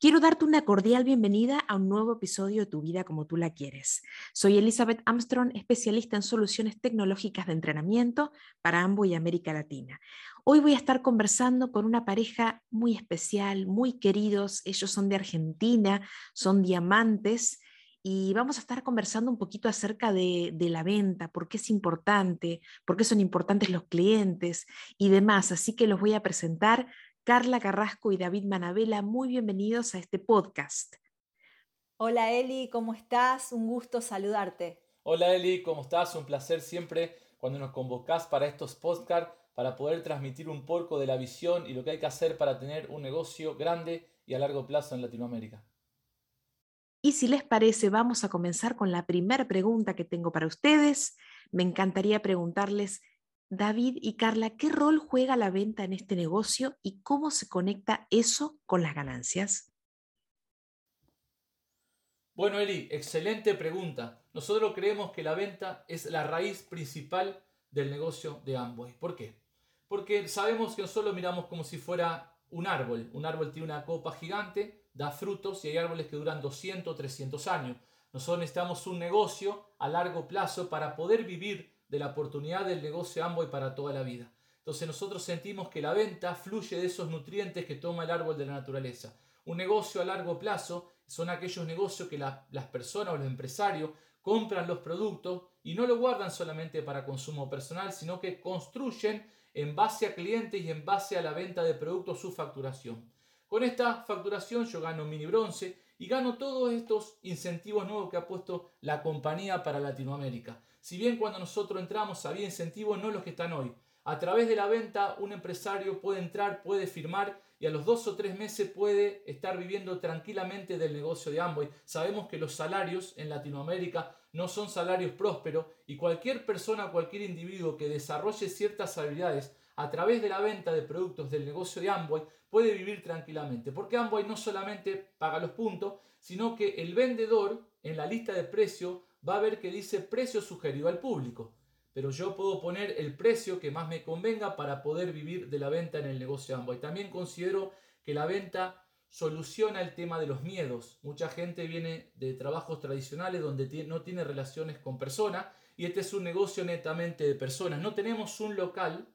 Quiero darte una cordial bienvenida a un nuevo episodio de Tu vida como tú la quieres. Soy Elizabeth Armstrong, especialista en soluciones tecnológicas de entrenamiento para Amway y América Latina. Hoy voy a estar conversando con una pareja muy especial, muy queridos. Ellos son de Argentina, son diamantes y vamos a estar conversando un poquito acerca de, de, la venta, por qué es importante, por qué son importantes los clientes y demás. Así que los voy a presentar. Carla Carrasco y David Manabela, muy bienvenidos a este podcast. Hola Eli, ¿cómo estás? Un gusto saludarte. Hola Eli, ¿cómo estás? Un placer siempre cuando nos convocás para estos podcasts para poder transmitir un poco de la visión y lo que hay que hacer para tener un negocio grande y a largo plazo en Latinoamérica. Y si les parece, vamos a comenzar con la primera pregunta que tengo para ustedes. Me encantaría preguntarles David y Carla, ¿qué rol juega la venta en este negocio y cómo se conecta eso con las ganancias? Bueno, Eli, excelente pregunta. Nosotros creemos que la venta es la raíz principal del negocio de Amway. ¿Por qué? Porque sabemos que nosotros miramos como si fuera un árbol. Un árbol tiene una copa gigante, da frutos y hay árboles que duran 200, 300 años. Nosotros necesitamos un negocio a largo plazo para poder vivir de la oportunidad del negocio Amway para toda la vida. Entonces nosotros sentimos que la venta fluye de esos nutrientes que toma el árbol de la naturaleza. Un negocio a largo plazo son aquellos negocios que las personas o los empresarios compran los productos y no lo guardan solamente para consumo personal, sino que construyen en base a clientes y en base a la venta de productos su facturación. Con esta facturación yo gano mini bronce y gano todos estos incentivos nuevos que ha puesto la compañía para Latinoamérica. Si bien cuando nosotros entramos había incentivos, no los que están hoy. A través de la venta, un empresario puede entrar, puede firmar y a los dos o tres meses puede estar viviendo tranquilamente del negocio de Amway. Sabemos que los salarios en Latinoamérica no son salarios prósperos y cualquier persona, cualquier individuo que desarrolle ciertas habilidades a través de la venta de productos del negocio de Amway puede vivir tranquilamente. Porque Amway no solamente paga los puntos, sino que el vendedor en la lista de precios va a ver que dice precio sugerido al público. Pero yo puedo poner el precio que más me convenga para poder vivir de la venta en el negocio Amway. También considero que la venta soluciona el tema de los miedos. Mucha gente viene de trabajos tradicionales donde no tiene relaciones con personas y este es un negocio netamente de personas. No tenemos un local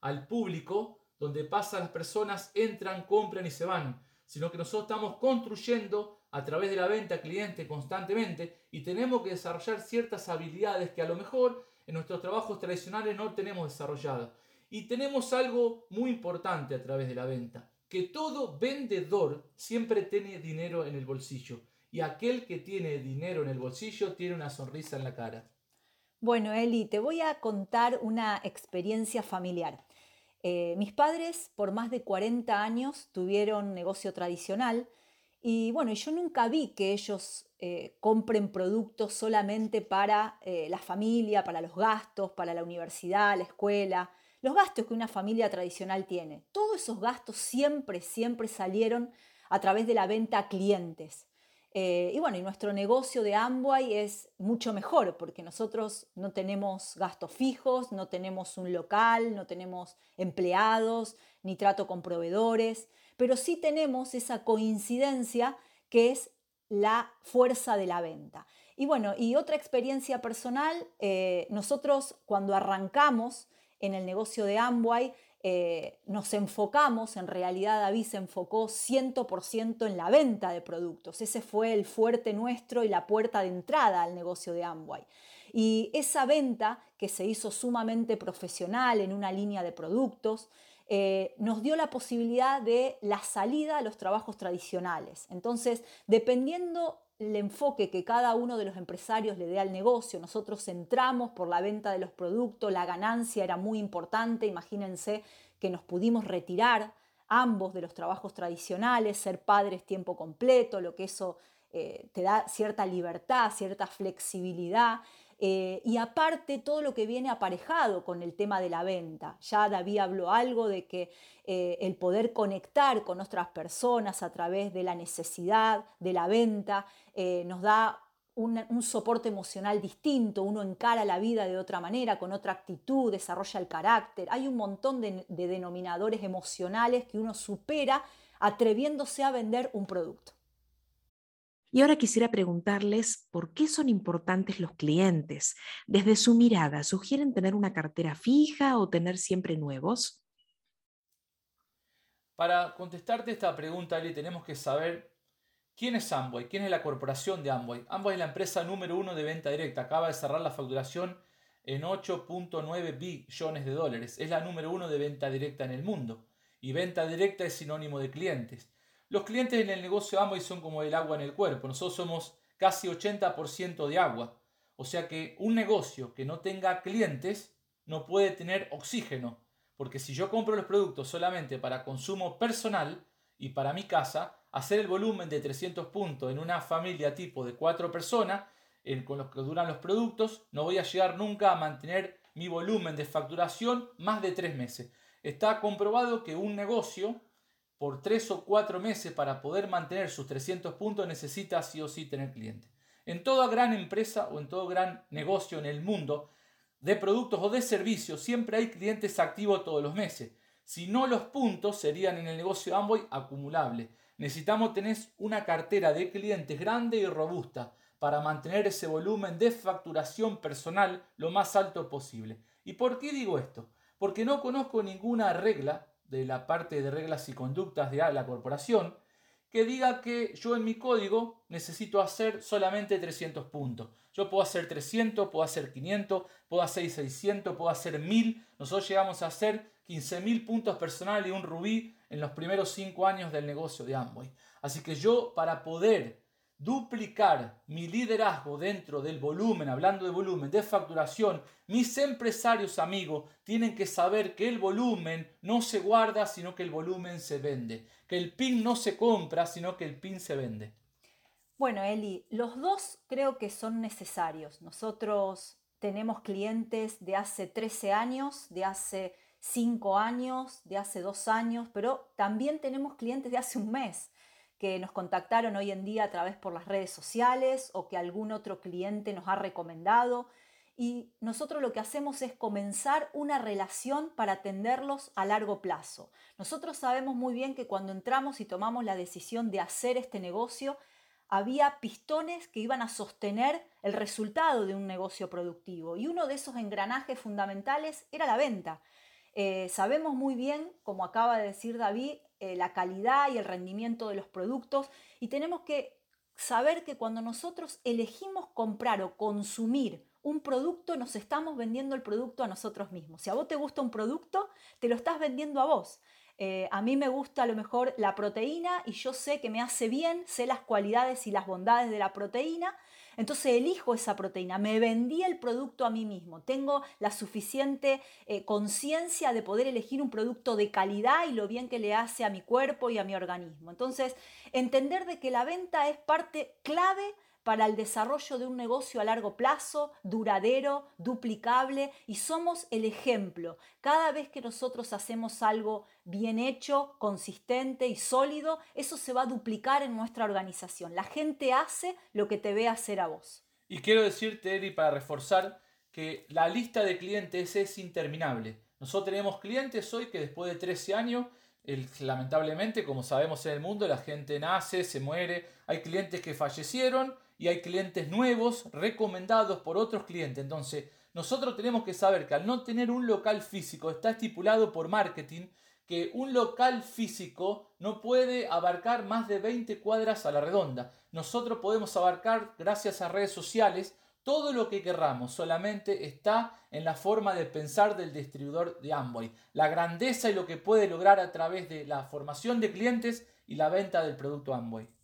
al público donde pasan las personas, entran, compran y se van, sino que nosotros estamos construyendo a través de la venta cliente constantemente y tenemos que desarrollar ciertas habilidades que a lo mejor en nuestros trabajos tradicionales no tenemos desarrolladas. Y tenemos algo muy importante a través de la venta, que todo vendedor siempre tiene dinero en el bolsillo y aquel que tiene dinero en el bolsillo tiene una sonrisa en la cara. Bueno, Eli, te voy a contar una experiencia familiar. Eh, mis padres por más de 40 años tuvieron negocio tradicional y bueno, yo nunca vi que ellos eh, compren productos solamente para eh, la familia, para los gastos, para la universidad, la escuela, los gastos que una familia tradicional tiene. Todos esos gastos siempre, siempre salieron a través de la venta a clientes. Eh, y bueno, y nuestro negocio de Amway es mucho mejor porque nosotros no tenemos gastos fijos, no tenemos un local, no tenemos empleados, ni trato con proveedores pero sí tenemos esa coincidencia que es la fuerza de la venta. Y bueno, y otra experiencia personal, eh, nosotros cuando arrancamos en el negocio de Amway, eh, nos enfocamos, en realidad David se enfocó 100% en la venta de productos. Ese fue el fuerte nuestro y la puerta de entrada al negocio de Amway. Y esa venta que se hizo sumamente profesional en una línea de productos, eh, nos dio la posibilidad de la salida a los trabajos tradicionales. Entonces, dependiendo el enfoque que cada uno de los empresarios le dé al negocio, nosotros entramos por la venta de los productos, la ganancia era muy importante, imagínense que nos pudimos retirar ambos de los trabajos tradicionales, ser padres tiempo completo, lo que eso eh, te da cierta libertad, cierta flexibilidad eh, y aparte todo lo que viene aparejado con el tema de la venta. Ya David habló algo de que eh, el poder conectar con otras personas a través de la necesidad de la venta eh, nos da un, soporte emocional distinto, uno encara la vida de otra manera, con otra actitud, desarrolla el carácter. Hay un montón de denominadores emocionales que uno supera atreviéndose a vender un producto. Y ahora quisiera preguntarles por qué son importantes los clientes. Desde su mirada, ¿sugieren tener una cartera fija o tener siempre nuevos? Para contestarte esta pregunta, Ali, tenemos que saber quién es Amway, quién es la corporación de Amway. Amway es la empresa número uno de venta directa. Acaba de cerrar la facturación en 8.9 billones de dólares. Es la número uno de venta directa en el mundo. Y venta directa es sinónimo de clientes. Los clientes en el negocio Amway son como el agua en el cuerpo. Nosotros somos casi 80% de agua. O sea que un negocio que no tenga clientes no puede tener oxígeno. Porque si yo compro los productos solamente para consumo personal y para mi casa, hacer el volumen de 300 puntos en una familia tipo de cuatro personas, con los que duran los productos, no voy a llegar nunca a mantener mi volumen de facturación más de tres meses. Está comprobado que un negocio por tres o cuatro meses para poder mantener sus 300 puntos necesita sí o sí tener clientes. En toda gran empresa o en todo gran negocio en el mundo de productos o de servicios siempre hay clientes activos todos los meses. Si no, los puntos serían en el negocio Amway acumulables. Necesitamos tener una cartera de clientes grande y robusta para mantener ese volumen de facturación personal lo más alto posible. ¿Y por qué digo esto? Porque no conozco ninguna regla de la parte de reglas y conductas de la corporación que diga que yo en mi código necesito hacer solamente 300 puntos. Yo puedo hacer 300, puedo hacer 500, puedo hacer 600, puedo hacer 1000. Nosotros llegamos a hacer 15.000 puntos personales y un rubí en los primeros 5 años del negocio de Amway. Así que yo para poder duplicar mi liderazgo dentro del volumen, hablando de volumen, de facturación, mis empresarios amigos tienen que saber que el volumen no se guarda, sino que el volumen se vende, que el PIN no se compra, sino que el PIN se vende. Bueno, Eli, los dos creo que son necesarios. Nosotros tenemos clientes de hace 13 años, de hace 5 años, de hace 2 años, pero también tenemos clientes de hace un mes que nos contactaron hoy en día a través por las redes sociales o que algún otro cliente nos ha recomendado. Y nosotros lo que hacemos es comenzar una relación para atenderlos a largo plazo. Nosotros sabemos muy bien que cuando entramos y tomamos la decisión de hacer este negocio, había pistones que iban a sostener el resultado de un negocio productivo. Y uno de esos engranajes fundamentales era la venta. Eh, sabemos muy bien, como acaba de decir David, eh, la calidad y el rendimiento de los productos y tenemos que saber que cuando nosotros elegimos comprar o consumir un producto, nos estamos vendiendo el producto a nosotros mismos. Si a vos te gusta un producto, te lo estás vendiendo a vos. Eh, a mí me gusta a lo mejor la proteína y yo sé que me hace bien, sé las cualidades y las bondades de la proteína, entonces elijo esa proteína, me vendí el producto a mí mismo, tengo la suficiente eh, conciencia de poder elegir un producto de calidad y lo bien que le hace a mi cuerpo y a mi organismo. Entonces, entender de que la venta es parte clave para el desarrollo de un negocio a largo plazo, duradero, duplicable y somos el ejemplo. Cada vez que nosotros hacemos algo bien hecho, consistente y sólido, eso se va a duplicar en nuestra organización. La gente hace lo que te ve hacer a vos. Y quiero decirte, Eri, para reforzar, que la lista de clientes es interminable. Nosotros tenemos clientes hoy que después de 13 años lamentablemente, como sabemos en el mundo, la gente nace, se muere, hay clientes que fallecieron y hay clientes nuevos recomendados por otros clientes. Entonces, nosotros tenemos que saber que al no tener un local físico, está estipulado por marketing que un local físico no puede abarcar más de 20 cuadras a la redonda. Nosotros podemos abarcar, gracias a redes sociales, todo lo que querramos, solamente está en la forma de pensar del distribuidor de Amway. La grandeza y lo que puede lograr a través de la formación de clientes y la venta del producto Amway.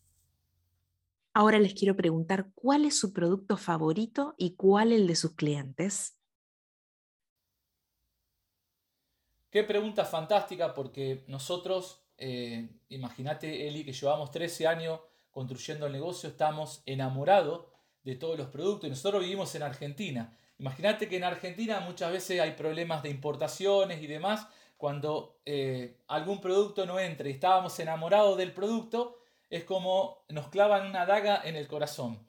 Ahora les quiero preguntar cuál es su producto favorito y cuál el de sus clientes. Qué pregunta fantástica porque nosotros, eh, imagínate Eli, que llevamos 13 años construyendo el negocio, estamos enamorados de todos los productos. Y nosotros vivimos en Argentina. Imagínate que en Argentina muchas veces hay problemas de importaciones y demás. Cuando eh, algún producto no entra y estábamos enamorados del producto, es como nos clavan una daga en el corazón.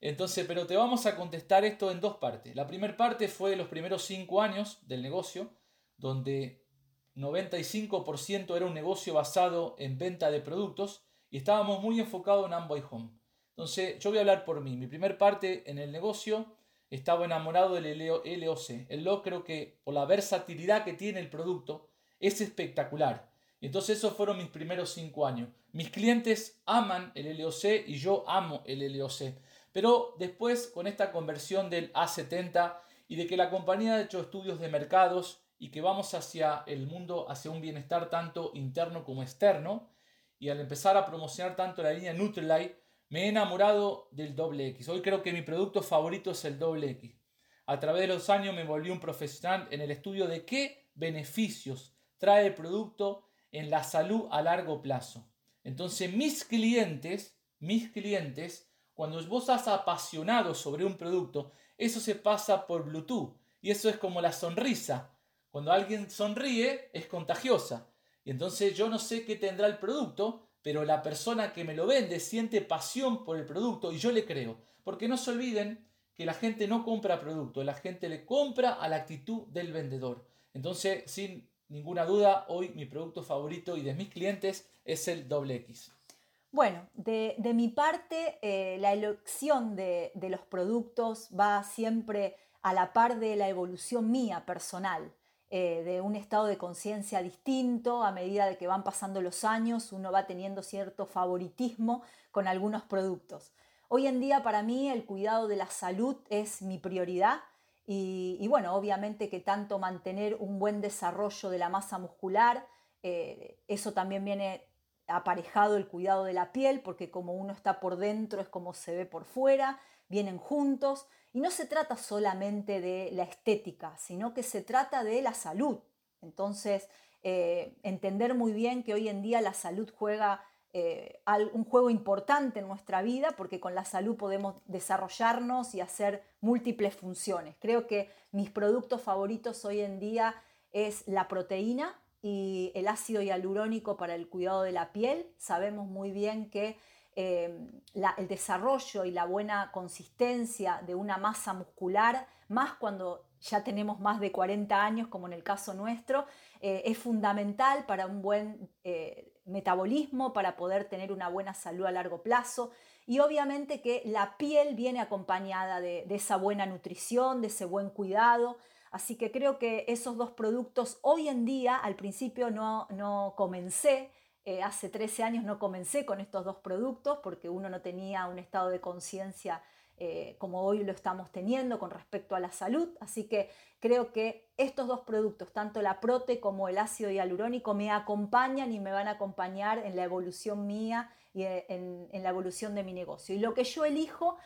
Entonces, pero te vamos a contestar esto en dos partes. La primera parte fue los primeros cinco años del negocio, donde 95% era un negocio basado en venta de productos y estábamos muy enfocados en Amway Home. Entonces, yo voy a hablar por mí. Mi primer parte en el negocio estaba enamorado del LOC. El LOC creo que por la versatilidad que tiene el producto es espectacular. Entonces esos fueron mis primeros cinco años. Mis clientes aman el LOC y yo amo el LOC. Pero después con esta conversión del A70 y de que la compañía ha hecho estudios de mercados y que vamos hacia el mundo, hacia un bienestar tanto interno como externo, y al empezar a promocionar tanto la línea Nutrilite, me he enamorado del doble. Hoy creo que mi producto favorito es el doble. A través de los años me volví un profesional en el estudio de qué beneficios trae el producto en la salud a largo plazo. Entonces mis clientes, mis clientes, cuando vos estás apasionado sobre un producto, eso se pasa por Bluetooth. Y eso es como la sonrisa. Cuando alguien sonríe es contagiosa. Y entonces yo no sé qué tendrá el producto, pero la persona que me lo vende siente pasión por el producto y yo le creo. Porque no se olviden que la gente no compra producto, la gente le compra a la actitud del vendedor. Entonces, sin ninguna duda, hoy mi producto favorito y de mis clientes es el doble X. Bueno, de, mi parte, eh, la elección de, de los productos va siempre a la par de la evolución mía personal. Eh, de un estado de conciencia distinto a medida de que van pasando los años, uno va teniendo cierto favoritismo con algunos productos. Hoy en día para mí el cuidado de la salud es mi prioridad y, bueno, obviamente que tanto mantener un buen desarrollo de la masa muscular, eh, eso también viene aparejado el cuidado de la piel, porque como uno está por dentro es como se ve por fuera, vienen juntos. Y no se trata solamente de la estética, sino que se trata de la salud. Entonces, eh, entender muy bien que hoy en día la salud juega eh, un juego importante en nuestra vida porque con la salud podemos desarrollarnos y hacer múltiples funciones. Creo que mis productos favoritos hoy en día es la proteína y el ácido hialurónico para el cuidado de la piel. Sabemos muy bien que Em, el desarrollo y la buena consistencia de una masa muscular, más cuando ya tenemos más de 40 años, como en el caso nuestro, eh, es fundamental para un buen eh, metabolismo, para poder tener una buena salud a largo plazo. Y obviamente que la piel viene acompañada de, esa buena nutrición, de ese buen cuidado. Así que creo que esos dos productos hoy en día, al principio no, no comencé eh, hace 13 años no comencé con estos dos productos porque uno no tenía un estado de conciencia eh, como hoy lo estamos teniendo con respecto a la salud. Así que creo que estos dos productos, tanto la prote como el ácido hialurónico, me acompañan y me van a acompañar en la evolución mía y eh, en, la evolución de mi negocio. Y lo que yo elijo,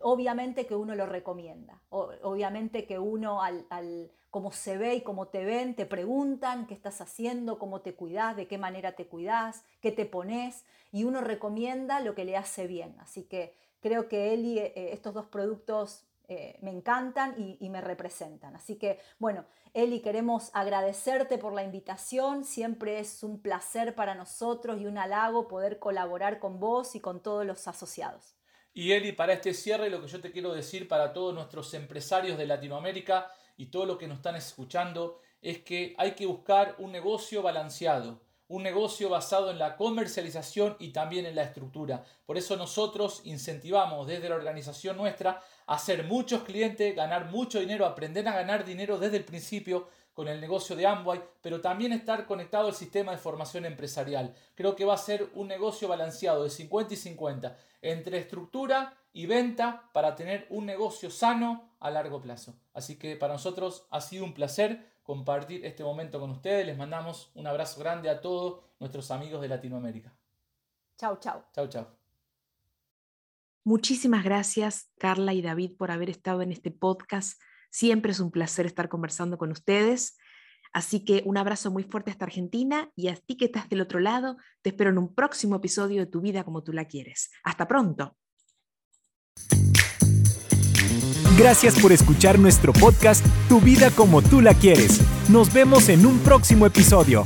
obviamente que uno lo recomienda. obviamente que uno al cómo se ve y cómo te ven, te preguntan qué estás haciendo, cómo te cuidas, de qué manera te cuidas, qué te pones, y uno recomienda lo que le hace bien. Así que creo que Eli, eh, estos dos productos eh, me encantan y, me representan. Así que, bueno, Eli, queremos agradecerte por la invitación. Siempre es un placer para nosotros y un halago poder colaborar con vos y con todos los asociados. Y Eli, para este cierre, lo que yo te quiero decir para todos nuestros empresarios de Latinoamérica, y todo lo que nos están escuchando es que hay que buscar un negocio balanceado, un negocio basado en la comercialización y también en la estructura. Por eso nosotros incentivamos desde la organización nuestra a hacer muchos clientes, ganar mucho dinero, aprender a ganar dinero desde el principio con el negocio de Amway, pero también estar conectado al sistema de formación empresarial. Creo que va a ser un negocio balanceado de 50 y 50 entre estructura y venta para tener un negocio sano a largo plazo. Así que para nosotros ha sido un placer compartir este momento con ustedes. Les mandamos un abrazo grande a todos nuestros amigos de Latinoamérica. Chau, chau. Chau, chau. Muchísimas gracias, Carla y David, por haber estado en este podcast Siempre es un placer estar conversando con ustedes. Así que un abrazo muy fuerte hasta Argentina y a ti que estás del otro lado, te espero en un próximo episodio de Tu vida como tú la quieres. Hasta pronto. Gracias por escuchar nuestro podcast Tu vida como tú la quieres. Nos vemos en un próximo episodio.